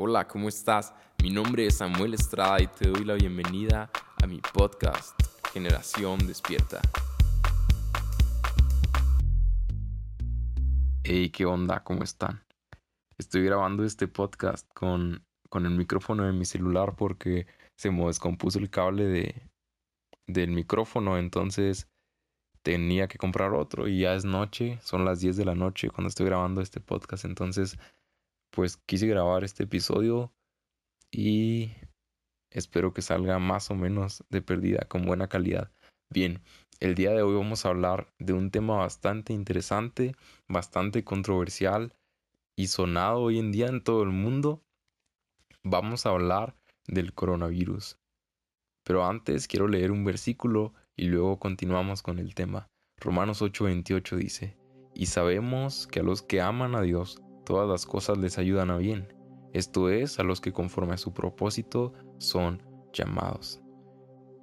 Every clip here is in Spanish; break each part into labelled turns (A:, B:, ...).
A: Hola, ¿cómo estás? Mi nombre es Samuel Estrada y te doy la bienvenida a mi podcast, Generación Despierta. Hey, ¿qué onda? ¿Cómo están? Estoy grabando este podcast con, con el micrófono de mi celular porque se me descompuso el cable de, del micrófono, entonces tenía que comprar otro y ya es noche, son las 10 de la noche cuando estoy grabando este podcast, entonces pues quise grabar este episodio y espero que salga más o menos de perdida con buena calidad. Bien, el día de hoy vamos a hablar de un tema bastante interesante, bastante controversial y sonado hoy en día en todo el mundo. Vamos a hablar del coronavirus. Pero antes quiero leer un versículo y luego continuamos con el tema. Romanos 8:28 dice, y sabemos que a los que aman a Dios, todas las cosas les ayudan a bien, esto es, a los que conforme a su propósito son llamados.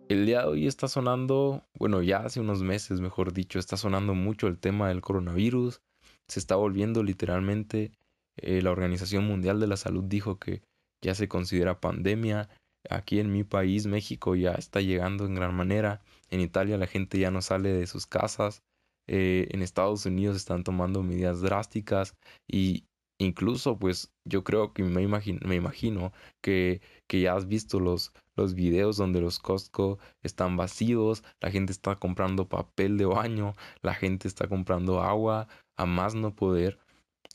A: El día de hoy está sonando, bueno, ya hace unos meses, mejor dicho, está sonando mucho el tema del coronavirus, se está volviendo literalmente, eh, la Organización Mundial de la Salud dijo que ya se considera pandemia, aquí en mi país, México, ya está llegando en gran manera, en Italia la gente ya no sale de sus casas, eh, en Estados Unidos están tomando medidas drásticas y Incluso, pues yo creo que me imagino, me imagino que, que, ya has visto los, los videos donde los Costco están vacíos, la gente está comprando papel de baño, la gente está comprando agua a más no poder.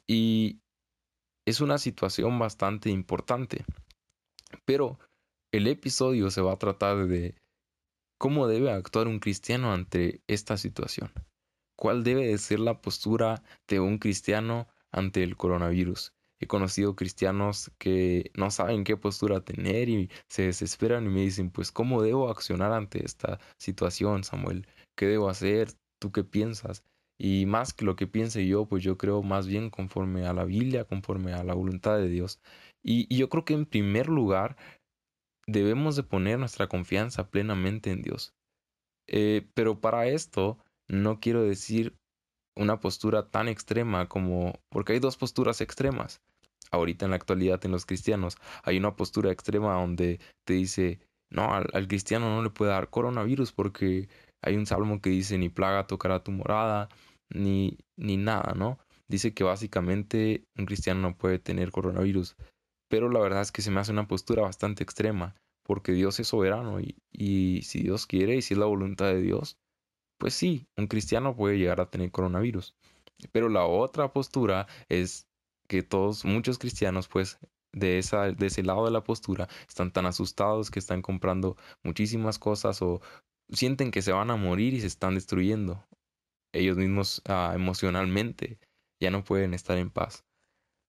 A: Y es una situación bastante importante. Pero el episodio se va a tratar de cómo debe actuar un cristiano ante esta situación. ¿Cuál debe de ser la postura de un cristiano ante el coronavirus. He conocido cristianos que no saben qué postura tener y se desesperan y me dicen, pues, ¿cómo debo accionar ante esta situación, Samuel? ¿Qué debo hacer? ¿Tú qué piensas? Y más que lo que piense yo, pues yo creo más bien conforme a la Biblia, conforme a la voluntad de Dios. Y, yo creo que en primer lugar debemos de poner nuestra confianza plenamente en Dios. Eh, pero para esto no quiero decir una postura tan extrema como... porque hay dos posturas extremas. Ahorita en la actualidad en los cristianos hay una postura extrema donde te dice, no, al, cristiano no le puede dar coronavirus porque hay un salmo que dice, ni plaga tocará tu morada, ni, ni nada, ¿no? Dice que básicamente un cristiano no puede tener coronavirus. Pero la verdad es que se me hace una postura bastante extrema, porque Dios es soberano y, y si Dios quiere y si es la voluntad de Dios, pues sí, un cristiano puede llegar a tener coronavirus. Pero la otra postura es que todos, muchos cristianos, pues de, esa, de ese lado de la postura, están tan asustados que están comprando muchísimas cosas o sienten que se van a morir y se están destruyendo. Ellos mismos ah, emocionalmente ya no pueden estar en paz.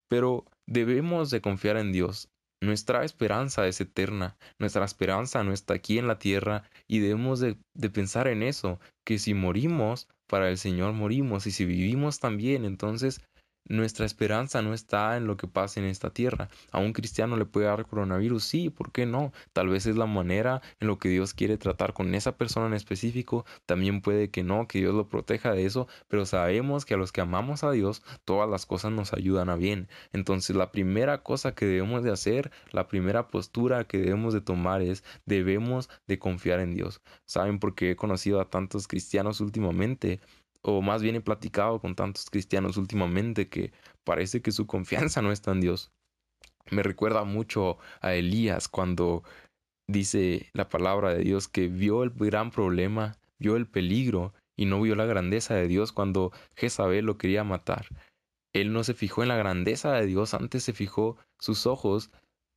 A: Pero debemos de confiar en Dios nuestra esperanza es eterna, nuestra esperanza no está aquí en la tierra y debemos de, de, pensar en eso, que si morimos, para el Señor morimos y si vivimos también, entonces nuestra esperanza no está en lo que pasa en esta tierra. A un cristiano le puede dar coronavirus, sí, ¿por qué no? Tal vez es la manera en lo que Dios quiere tratar con esa persona en específico. También puede que no, que Dios lo proteja de eso, pero sabemos que a los que amamos a Dios, todas las cosas nos ayudan a bien. Entonces la primera cosa que debemos de hacer, la primera postura que debemos de tomar es debemos de confiar en Dios. ¿Saben por qué he conocido a tantos cristianos últimamente? O más bien he platicado con tantos cristianos últimamente que parece que su confianza no está en Dios. Me recuerda mucho a Elías cuando dice la palabra de Dios que vio el gran problema, vio el peligro y no vio la grandeza de Dios cuando Jezabel lo quería matar. Él no se fijó en la grandeza de Dios, antes se fijó sus ojos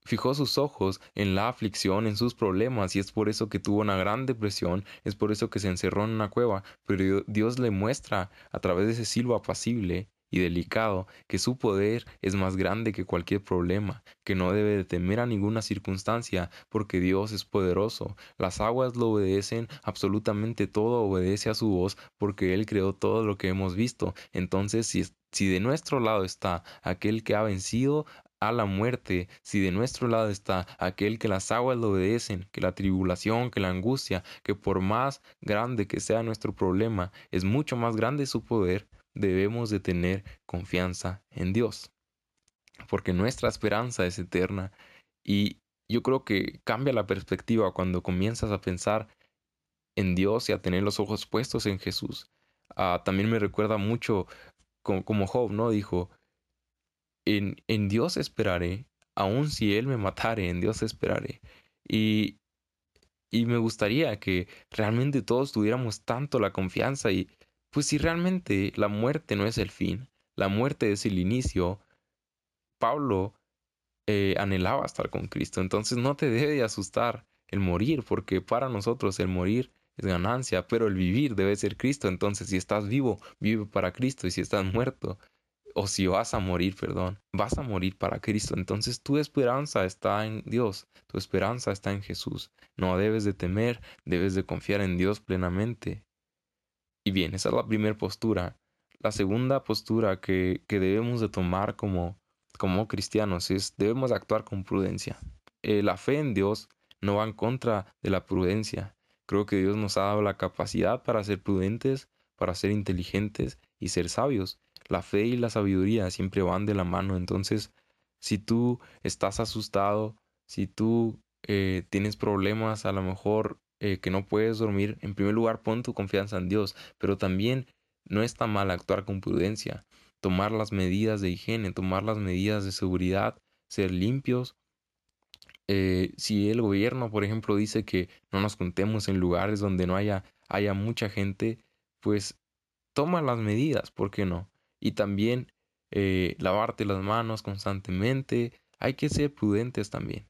A: fijó sus ojos en la aflicción, en sus problemas, y es por eso que tuvo una gran depresión, es por eso que se encerró en una cueva, pero Dios le muestra a través de ese silbo apacible y delicado que su poder es más grande que cualquier problema, que no debe de temer a ninguna circunstancia, porque Dios es poderoso. Las aguas lo obedecen, absolutamente todo obedece a su voz, porque Él creó todo lo que hemos visto. Entonces, si, si de nuestro lado está aquel que ha vencido, a la muerte, si de nuestro lado está aquel que las aguas lo obedecen, que la tribulación, que la angustia, que por más grande que sea nuestro problema, es mucho más grande su poder, debemos de tener confianza en Dios. porque nuestra esperanza es eterna. Y yo creo que cambia la perspectiva cuando comienzas a pensar en Dios y a tener los ojos puestos en Jesús. Ah, también me recuerda mucho como, como Job, ¿no? Dijo, en, en Dios esperaré, aun si Él me matare, en Dios esperaré. Y, y me gustaría que realmente todos tuviéramos tanto la confianza y pues si realmente la muerte no es el fin, la muerte es el inicio, Pablo eh, anhelaba estar con Cristo, entonces no te debe asustar el morir, porque para nosotros el morir es ganancia, pero el vivir debe ser Cristo, entonces si estás vivo, vive para Cristo, y si estás muerto, o si vas a morir, perdón, vas a morir para Cristo. Entonces tu esperanza está en Dios, tu esperanza está en Jesús. No debes de temer, debes de confiar en Dios plenamente. Y bien, esa es la primera postura. La segunda postura que, que debemos de tomar como, como cristianos es debemos actuar con prudencia. Eh, la fe en Dios no va en contra de la prudencia. Creo que Dios nos ha dado la capacidad para ser prudentes, para ser inteligentes y ser sabios la fe y la sabiduría siempre van de la mano. Entonces, si tú estás asustado, si tú eh, tienes problemas, a lo mejor eh, que no puedes dormir, en primer lugar pon tu confianza en Dios, pero también no está mal actuar con prudencia, tomar las medidas de higiene, tomar las medidas de seguridad, ser limpios. Eh, si el gobierno, por ejemplo, dice que no nos contemos en lugares donde no haya, haya mucha gente, pues toma las medidas, ¿por qué no? Y también eh, lavarte las manos constantemente. Hay que ser prudentes también.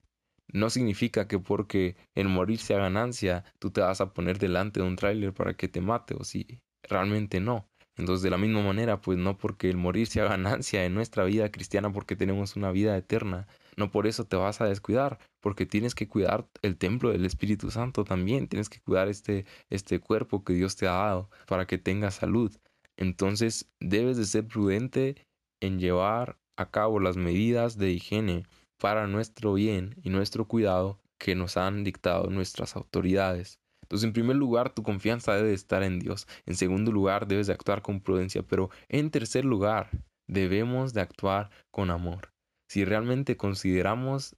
A: No significa que porque el morir sea ganancia, tú te vas a poner delante de un tráiler para que te mate, o si realmente no. Entonces, de la misma manera, pues no porque el morir sea ganancia en nuestra vida cristiana, porque tenemos una vida eterna, no por eso te vas a descuidar, porque tienes que cuidar el templo del Espíritu Santo también, tienes que cuidar este, este cuerpo que Dios te ha dado para que tengas salud. Entonces debes de ser prudente en llevar a cabo las medidas de higiene para nuestro bien y nuestro cuidado que nos han dictado nuestras autoridades. Entonces, en primer lugar, tu confianza debe estar en Dios. En segundo lugar, debes de actuar con prudencia. Pero en tercer lugar, debemos de actuar con amor. Si realmente consideramos,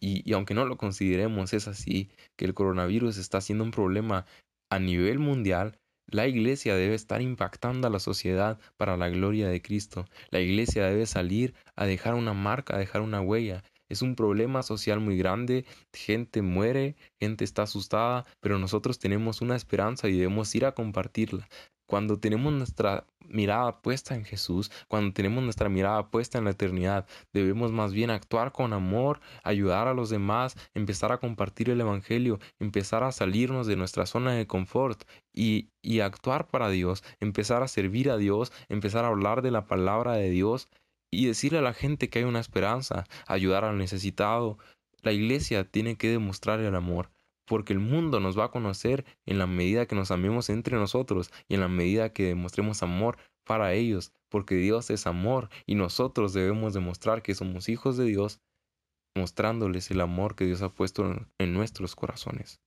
A: y, y aunque no lo consideremos, es así, que el coronavirus está siendo un problema a nivel mundial, la iglesia debe estar impactando a la sociedad para la gloria de Cristo. La iglesia debe salir a dejar una marca, a dejar una huella. Es un problema social muy grande, gente muere, gente está asustada, pero nosotros tenemos una esperanza y debemos ir a compartirla. Cuando tenemos nuestra mirada puesta en Jesús, cuando tenemos nuestra mirada puesta en la eternidad, debemos más bien actuar con amor, ayudar a los demás, empezar a compartir el Evangelio, empezar a salirnos de nuestra zona de confort y, y actuar para Dios, empezar a servir a Dios, empezar a hablar de la palabra de Dios y decirle a la gente que hay una esperanza, ayudar al necesitado. La iglesia tiene que demostrar el amor porque el mundo nos va a conocer en la medida que nos amemos entre nosotros y en la medida que demostremos amor para ellos, porque Dios es amor y nosotros debemos demostrar que somos hijos de Dios, mostrándoles el amor que Dios ha puesto en nuestros corazones.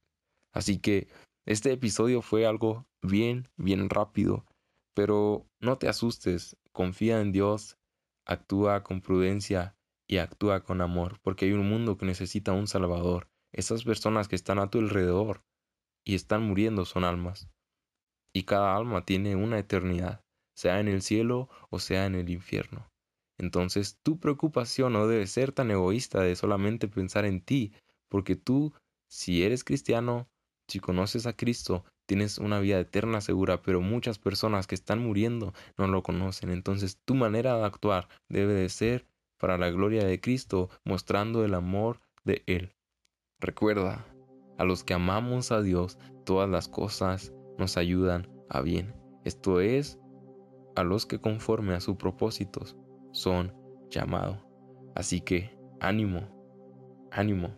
A: Así que este episodio fue algo bien, bien rápido, pero no te asustes, confía en Dios, actúa con prudencia y actúa con amor, porque hay un mundo que necesita un Salvador esas personas que están a tu alrededor y están muriendo son almas. Y cada alma tiene una eternidad, sea en el cielo o sea en el infierno. Entonces tu preocupación no debe ser tan egoísta de solamente pensar en ti, porque tú, si eres cristiano, si conoces a Cristo, tienes una vida eterna segura, pero muchas personas que están muriendo no lo conocen. Entonces tu manera de actuar debe de ser para la gloria de Cristo, mostrando el amor de Él. Recuerda, a los que amamos a Dios, todas las cosas nos ayudan a bien. Esto es, a los que conforme a sus propósitos son llamados. Así que, ánimo, ánimo.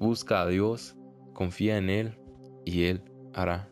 A: Busca a Dios, confía en Él y Él hará